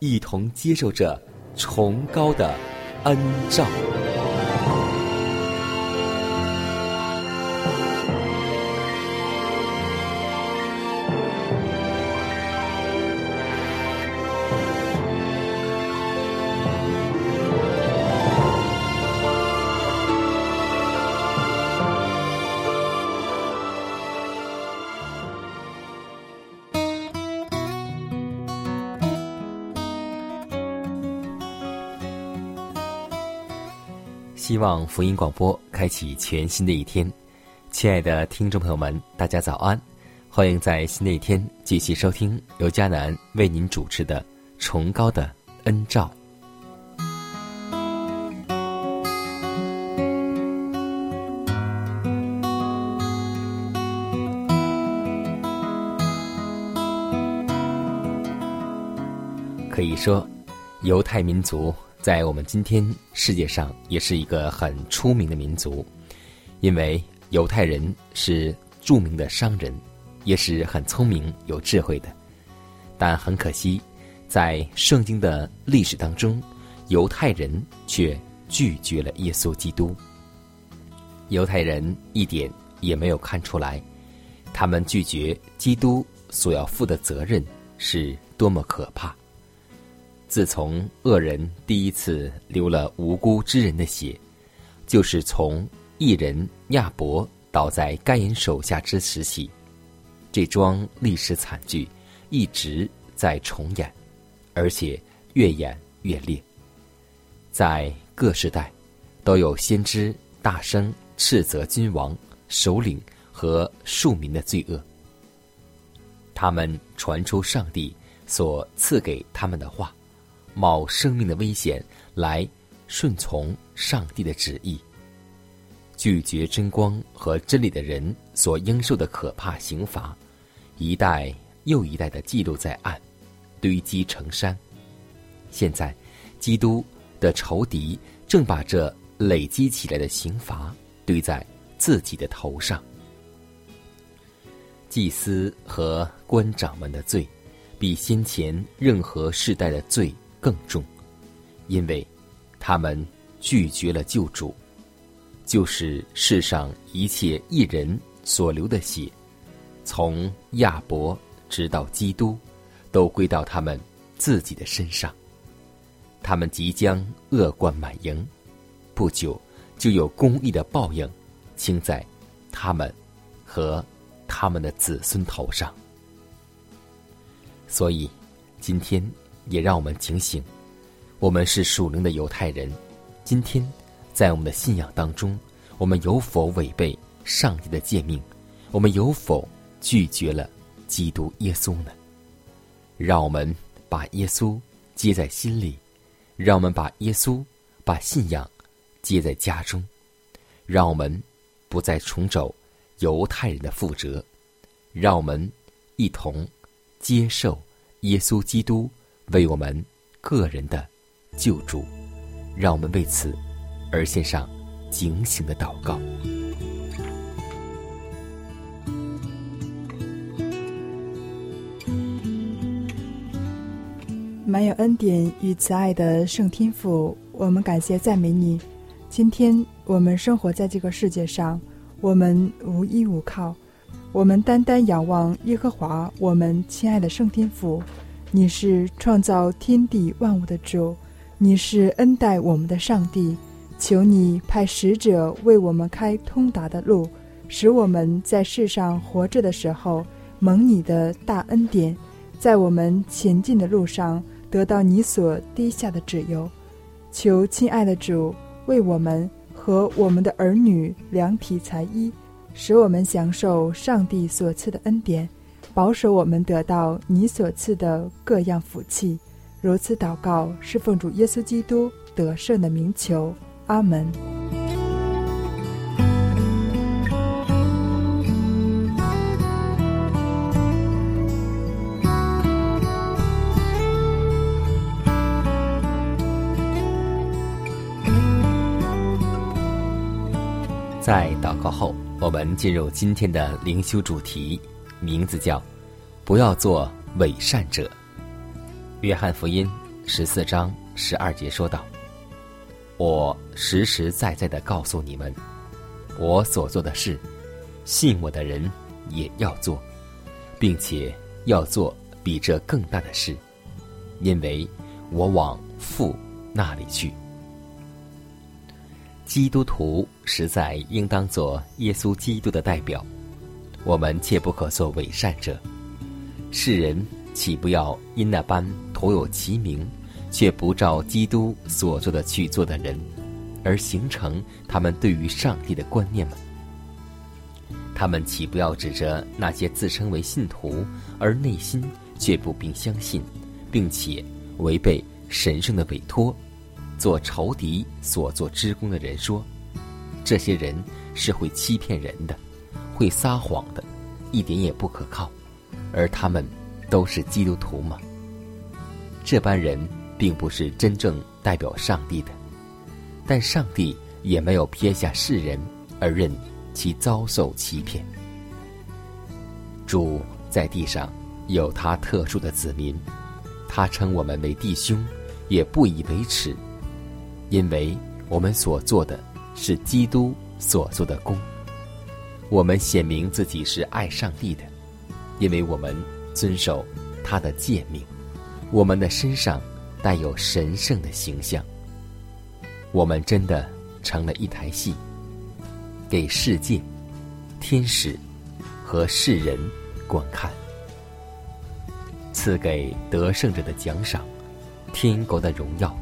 一同接受着崇高的恩照。望福音广播开启全新的一天，亲爱的听众朋友们，大家早安！欢迎在新的一天继续收听由迦南为您主持的《崇高的恩照》。可以说，犹太民族在我们今天世界上也是一个很出名的民族，因为犹太人是著名的商人，也是很聪明有智慧的。但很可惜，在圣经的历史当中，犹太人却拒绝了耶稣基督。犹太人一点也没有看出来，他们拒绝基督所要负的责任是多么可怕。自从恶人第一次流了无辜之人的血，就是从异人亚伯倒在该隐手下之时起，这桩历史惨剧一直在重演，而且越演越烈。在各时代，都有先知大声斥责君王、首领和庶民的罪恶。他们传出上帝所赐给他们的话。冒生命的危险来顺从上帝的旨意，拒绝真光和真理的人所应受的可怕刑罚，一代又一代的记录在案，堆积成山。现在，基督的仇敌正把这累积起来的刑罚堆在自己的头上。祭司和官长们的罪，比先前任何世代的罪。更重，因为他们拒绝了救主，就是世上一切一人所流的血，从亚伯直到基督，都归到他们自己的身上。他们即将恶贯满盈，不久就有公义的报应倾在他们和他们的子孙头上。所以，今天。也让我们警醒，我们是属灵的犹太人。今天，在我们的信仰当中，我们有否违背上帝的诫命？我们有否拒绝了基督耶稣呢？让我们把耶稣接在心里，让我们把耶稣、把信仰接在家中，让我们不再重走犹太人的覆辙，让我们一同接受耶稣基督。为我们个人的救助，让我们为此而献上警醒的祷告。满有恩典与慈爱的圣天父，我们感谢赞美你，今天我们生活在这个世界上，我们无依无靠，我们单单仰望耶和华，我们亲爱的圣天父。你是创造天地万物的主，你是恩待我们的上帝。求你派使者为我们开通达的路，使我们在世上活着的时候蒙你的大恩典，在我们前进的路上得到你所滴下的指由。求亲爱的主为我们和我们的儿女量体裁衣，使我们享受上帝所赐的恩典。保守我们得到你所赐的各样福气，如此祷告，是奉主耶稣基督得胜的名求，阿门。在祷告后，我们进入今天的灵修主题。名字叫“不要做伪善者”。约翰福音十四章十二节说道：“我实实在在的告诉你们，我所做的事，信我的人也要做，并且要做比这更大的事，因为我往父那里去。”基督徒实在应当做耶稣基督的代表。我们切不可做伪善者。世人岂不要因那般徒有其名，却不照基督所做的去做的人，而形成他们对于上帝的观念吗？他们岂不要指着那些自称为信徒，而内心却不并相信，并且违背神圣的委托，做仇敌所做之功的人说：这些人是会欺骗人的。会撒谎的，一点也不可靠，而他们都是基督徒吗？这般人并不是真正代表上帝的，但上帝也没有撇下世人而任其遭受欺骗。主在地上有他特殊的子民，他称我们为弟兄，也不以为耻，因为我们所做的是基督所做的功。我们显明自己是爱上帝的，因为我们遵守他的诫命。我们的身上带有神圣的形象。我们真的成了一台戏，给世界、天使和世人观看。赐给得胜者的奖赏，天国的荣耀，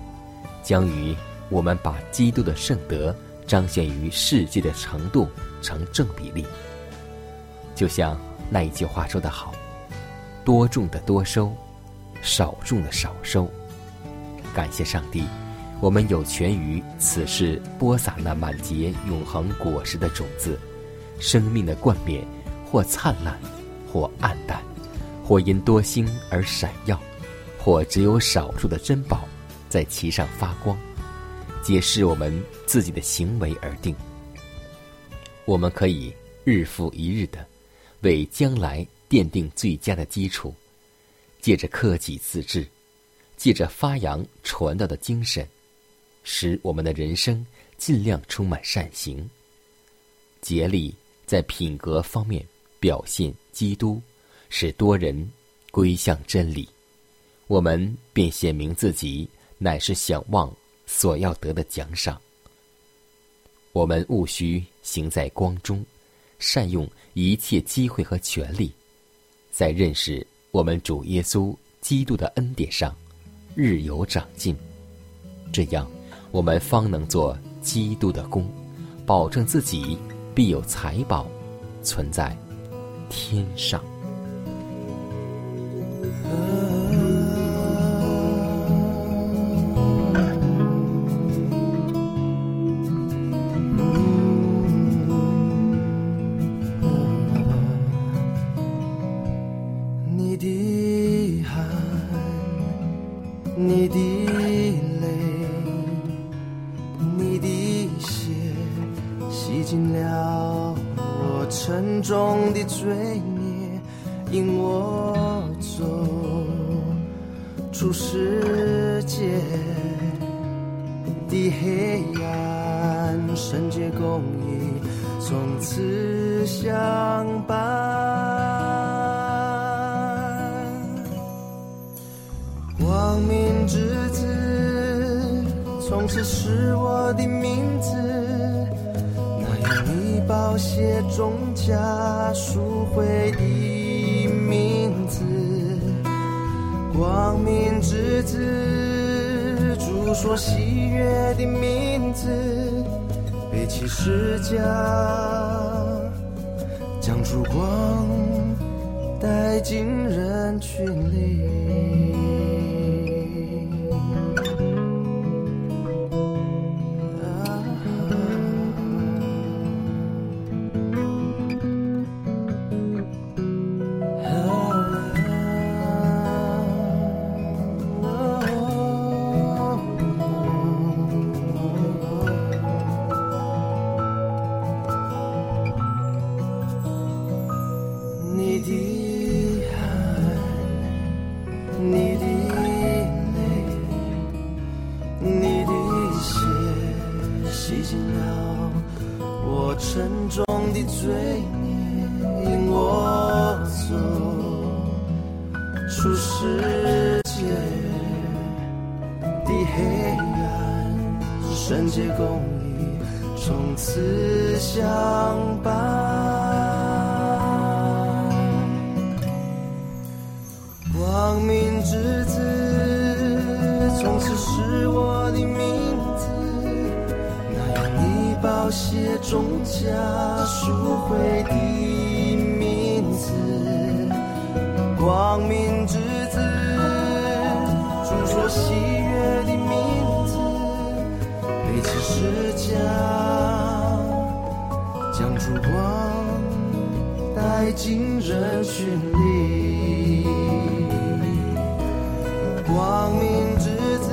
将于我们把基督的圣德。彰显于世界的程度成正比例，就像那一句话说得好：“多种的多收，少种的少收。”感谢上帝，我们有权于此世播撒那满结永恒果实的种子，生命的冠冕，或灿烂，或暗淡，或因多星而闪耀，或只有少数的珍宝在其上发光。皆视我们自己的行为而定。我们可以日复一日的为将来奠定最佳的基础，借着克己自治，借着发扬传道的精神，使我们的人生尽量充满善行，竭力在品格方面表现基督，使多人归向真理。我们便显明自己乃是想望。所要得的奖赏，我们务须行在光中，善用一切机会和权利，在认识我们主耶稣基督的恩典上，日有长进。这样，我们方能做基督的功，保证自己必有财宝存在天上。世界的黑暗，圣洁公义从此相伴。光明之子，从此是我的名字。那样你宝血中加赎回的光明之子，主说喜悦的名字，背起诗架，将烛光带进人群里。你宝血中加赎回的名字。光明之子，主说喜悦的名字，背起十架，将烛光带进人群里。光明之子，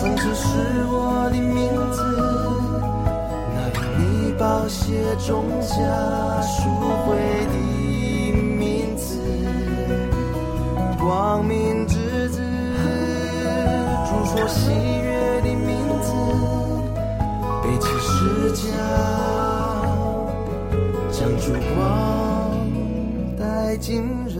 从此是我的名字。那样你宝血中加赎回的名字。光明之子，主说喜悦的名字，背起十架，将烛光带进人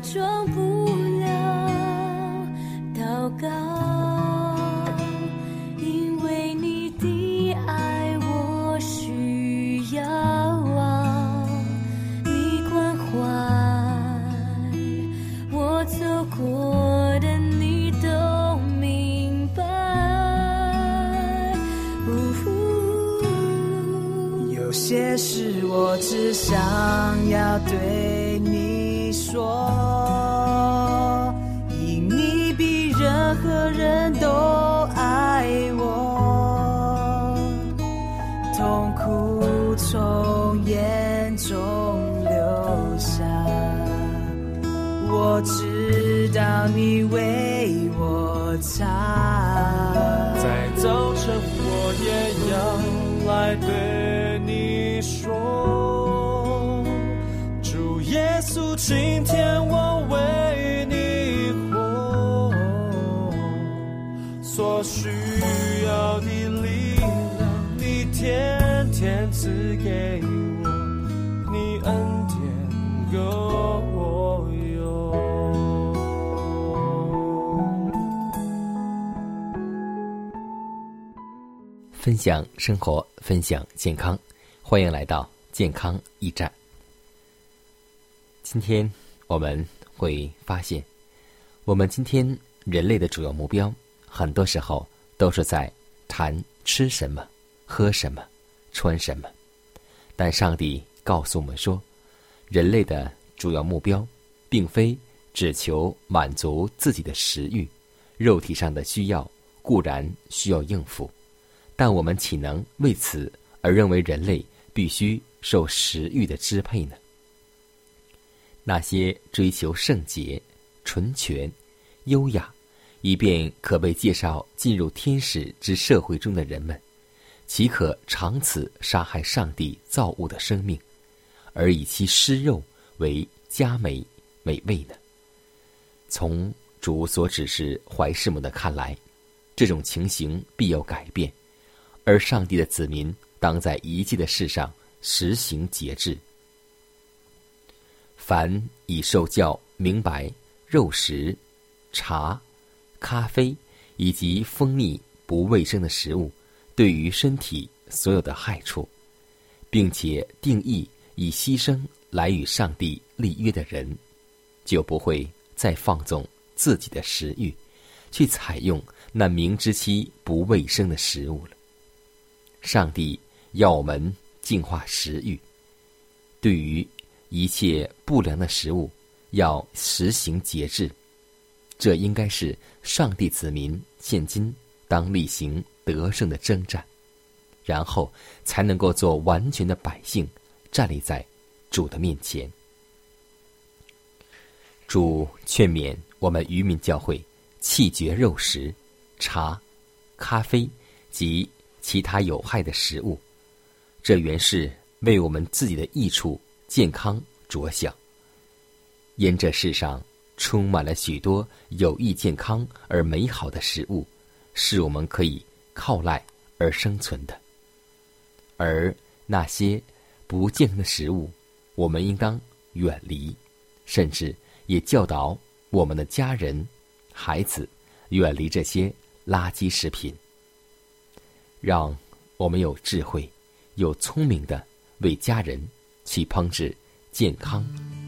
假装中留下，我知道你为我擦。在早晨，我也要来对你说，主耶稣，今天我为你活，所需分享生活，分享健康，欢迎来到健康驿站。今天我们会发现，我们今天人类的主要目标，很多时候都是在谈吃什么、喝什么、穿什么。但上帝告诉我们说，人类的主要目标，并非只求满足自己的食欲，肉体上的需要固然需要应付。但我们岂能为此而认为人类必须受食欲的支配呢？那些追求圣洁、纯全、优雅，以便可被介绍进入天使之社会中的人们，岂可长此杀害上帝造物的生命，而以其尸肉为佳美美味呢？从主所指示怀士们的看来，这种情形必要改变。而上帝的子民当在一切的事上实行节制。凡已受教明白肉食、茶、咖啡以及蜂蜜不卫生的食物对于身体所有的害处，并且定义以牺牲来与上帝立约的人，就不会再放纵自己的食欲，去采用那明知其不卫生的食物了。上帝要我们净化食欲，对于一切不良的食物要实行节制。这应该是上帝子民现今当例行得胜的征战，然后才能够做完全的百姓，站立在主的面前。主劝勉我们渔民教会弃绝肉食、茶、咖啡及。其他有害的食物，这原是为我们自己的益处、健康着想。因这世上充满了许多有益健康而美好的食物，是我们可以靠赖而生存的。而那些不健康的食物，我们应当远离，甚至也教导我们的家人、孩子远离这些垃圾食品。让我们有智慧、有聪明的为家人去烹制健康、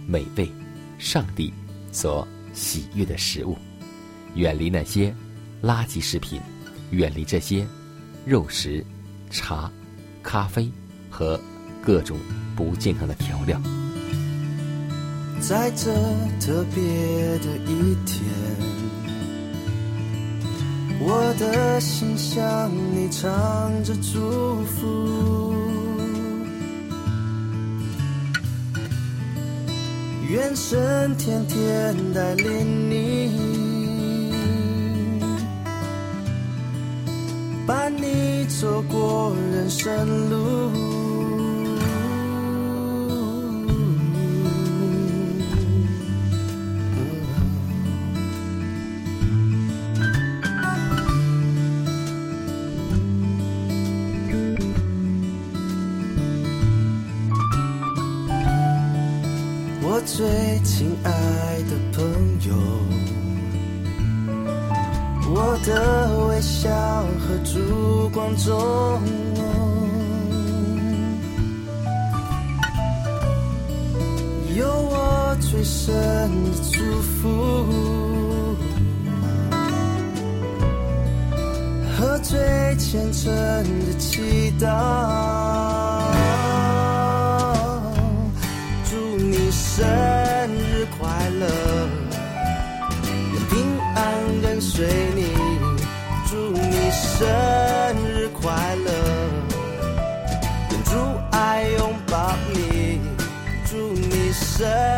美味、上帝所喜悦的食物，远离那些垃圾食品，远离这些肉食、茶、咖啡和各种不健康的调料。在这特别的一天。我的心向你唱着祝福，愿神天天带领你，伴你走过人生路。最亲爱的朋友，我的微笑和烛光中，有我最深的祝福和最虔诚的祈祷。生日快乐愿主爱拥抱你祝你生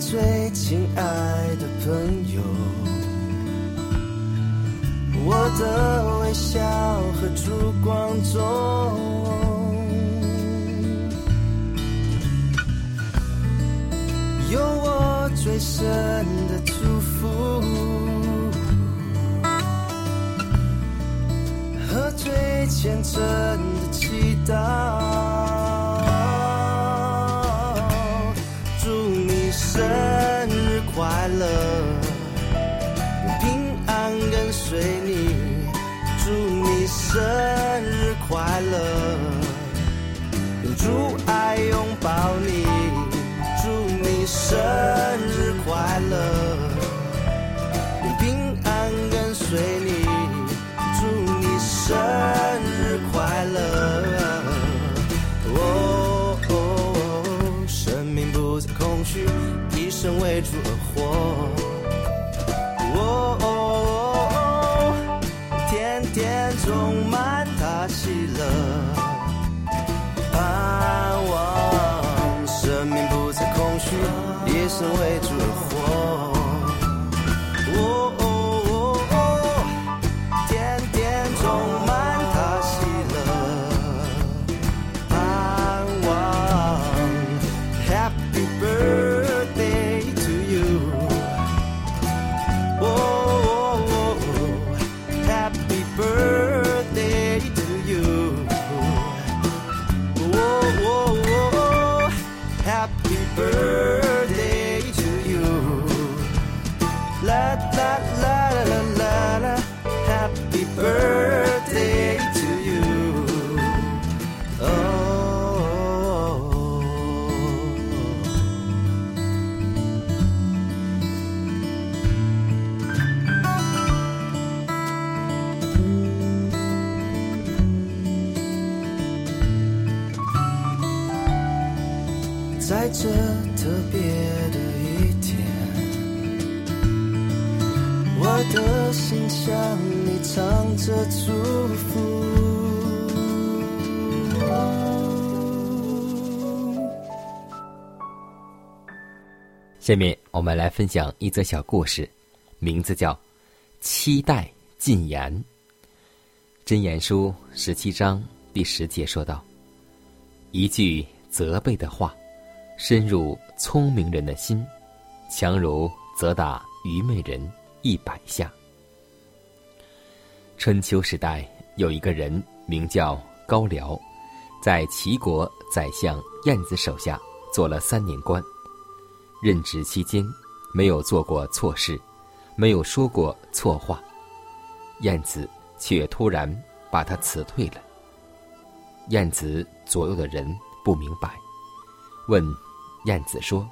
最亲爱的朋友，我的微笑和烛光中，有我最深的祝福和最虔诚的祈祷。神为主而活。下面我们来分享一则小故事，名字叫《期待禁言》。真言书十七章第十节说道：“一句责备的话，深入聪明人的心，强如责打愚昧人一百下。”春秋时代有一个人名叫高辽，在齐国宰相晏子手下做了三年官。任职期间，没有做过错事，没有说过错话，晏子却突然把他辞退了。晏子左右的人不明白，问晏子说：“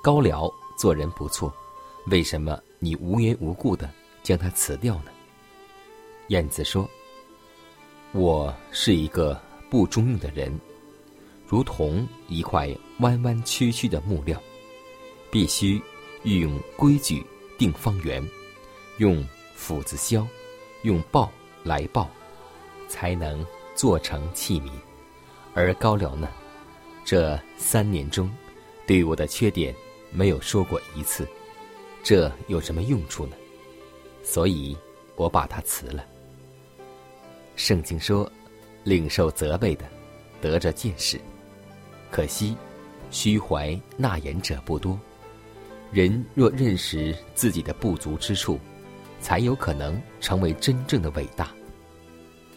高辽做人不错，为什么你无缘无故的将他辞掉呢？”晏子说：“我是一个不中用的人，如同一块弯弯曲曲的木料。”必须用规矩定方圆，用斧子削，用刨来刨，才能做成器皿。而高辽呢，这三年中，对我的缺点没有说过一次，这有什么用处呢？所以我把他辞了。圣经说，领受责备的，得着见识。可惜，虚怀纳言者不多。人若认识自己的不足之处，才有可能成为真正的伟大。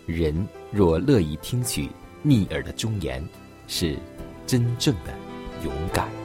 人若乐意听取逆耳的忠言，是真正的勇敢。